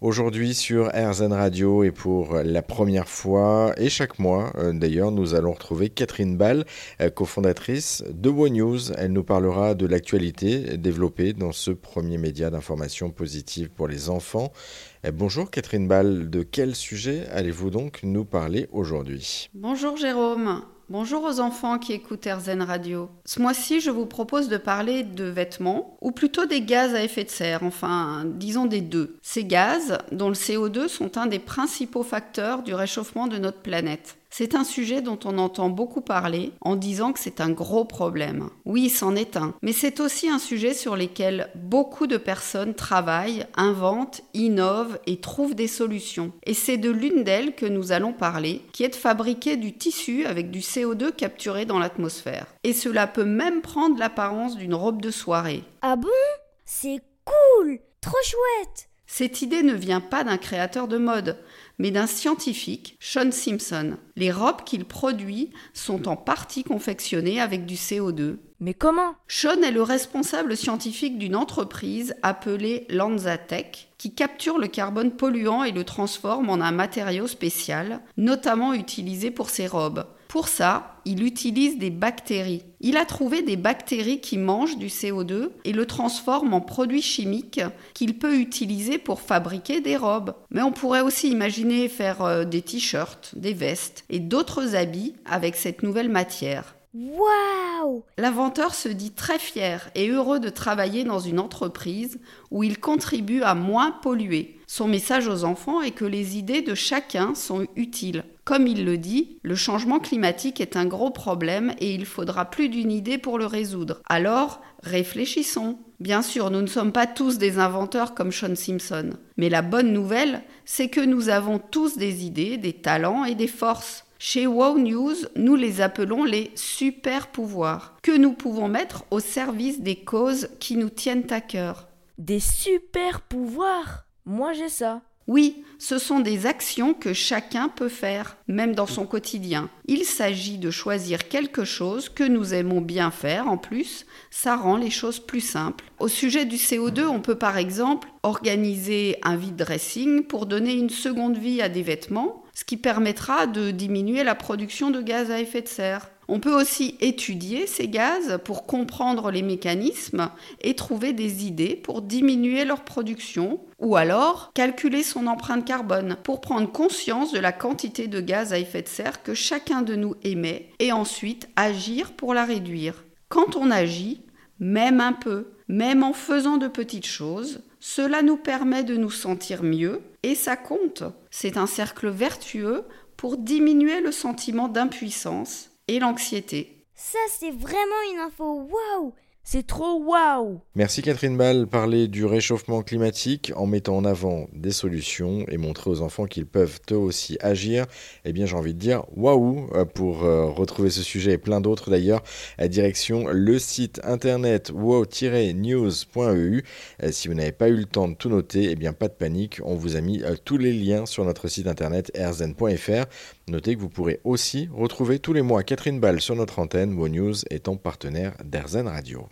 Aujourd'hui sur RZN Radio et pour la première fois et chaque mois euh, d'ailleurs nous allons retrouver Catherine Ball, euh, cofondatrice de Wo News. Elle nous parlera de l'actualité développée dans ce premier média d'information positive pour les enfants. Euh, bonjour Catherine Ball, de quel sujet allez-vous donc nous parler aujourd'hui? Bonjour Jérôme. Bonjour aux enfants qui écoutent RZN Radio. Ce mois-ci, je vous propose de parler de vêtements, ou plutôt des gaz à effet de serre, enfin, disons des deux. Ces gaz, dont le CO2, sont un des principaux facteurs du réchauffement de notre planète. C'est un sujet dont on entend beaucoup parler en disant que c'est un gros problème. Oui, c'en est un, mais c'est aussi un sujet sur lequel beaucoup de personnes travaillent, inventent, innovent et trouvent des solutions. Et c'est de l'une d'elles que nous allons parler, qui est de fabriquer du tissu avec du CO2 capturé dans l'atmosphère. Et cela peut même prendre l'apparence d'une robe de soirée. Ah bon? C'est cool Trop chouette Cette idée ne vient pas d'un créateur de mode, mais d'un scientifique, Sean Simpson. Les robes qu'il produit sont en partie confectionnées avec du CO2. Mais comment? Sean est le responsable scientifique d'une entreprise appelée Lanzatech qui capture le carbone polluant et le transforme en un matériau spécial, notamment utilisé pour ses robes. Pour ça, il utilise des bactéries. Il a trouvé des bactéries qui mangent du CO2 et le transforment en produits chimiques qu'il peut utiliser pour fabriquer des robes. Mais on pourrait aussi imaginer faire euh, des t-shirts, des vestes et d'autres habits avec cette nouvelle matière. Waouh L'inventeur se dit très fier et heureux de travailler dans une entreprise où il contribue à moins polluer. Son message aux enfants est que les idées de chacun sont utiles. Comme il le dit, le changement climatique est un gros problème et il faudra plus d'une idée pour le résoudre. Alors, réfléchissons. Bien sûr, nous ne sommes pas tous des inventeurs comme Sean Simpson. Mais la bonne nouvelle, c'est que nous avons tous des idées, des talents et des forces. Chez Wow News, nous les appelons les super pouvoirs, que nous pouvons mettre au service des causes qui nous tiennent à cœur. Des super pouvoirs Moi j'ai ça. Oui, ce sont des actions que chacun peut faire, même dans son quotidien. Il s'agit de choisir quelque chose que nous aimons bien faire en plus, ça rend les choses plus simples. Au sujet du CO2, on peut par exemple organiser un vide dressing pour donner une seconde vie à des vêtements, ce qui permettra de diminuer la production de gaz à effet de serre. On peut aussi étudier ces gaz pour comprendre les mécanismes et trouver des idées pour diminuer leur production ou alors calculer son empreinte carbone pour prendre conscience de la quantité de gaz à effet de serre que chacun de nous émet et ensuite agir pour la réduire. Quand on agit, même un peu, même en faisant de petites choses, cela nous permet de nous sentir mieux et ça compte. C'est un cercle vertueux pour diminuer le sentiment d'impuissance et l'anxiété. Ça, c'est vraiment une info waouh c'est trop waouh Merci Catherine Ball. Parler du réchauffement climatique en mettant en avant des solutions et montrer aux enfants qu'ils peuvent eux aussi agir, eh bien j'ai envie de dire waouh pour euh, retrouver ce sujet et plein d'autres d'ailleurs. à Direction le site internet wow-news.eu. Euh, si vous n'avez pas eu le temps de tout noter, eh bien pas de panique, on vous a mis euh, tous les liens sur notre site internet rzn.fr. Notez que vous pourrez aussi retrouver tous les mois Catherine Ball sur notre antenne, Wow News étant partenaire d'Erzen Radio.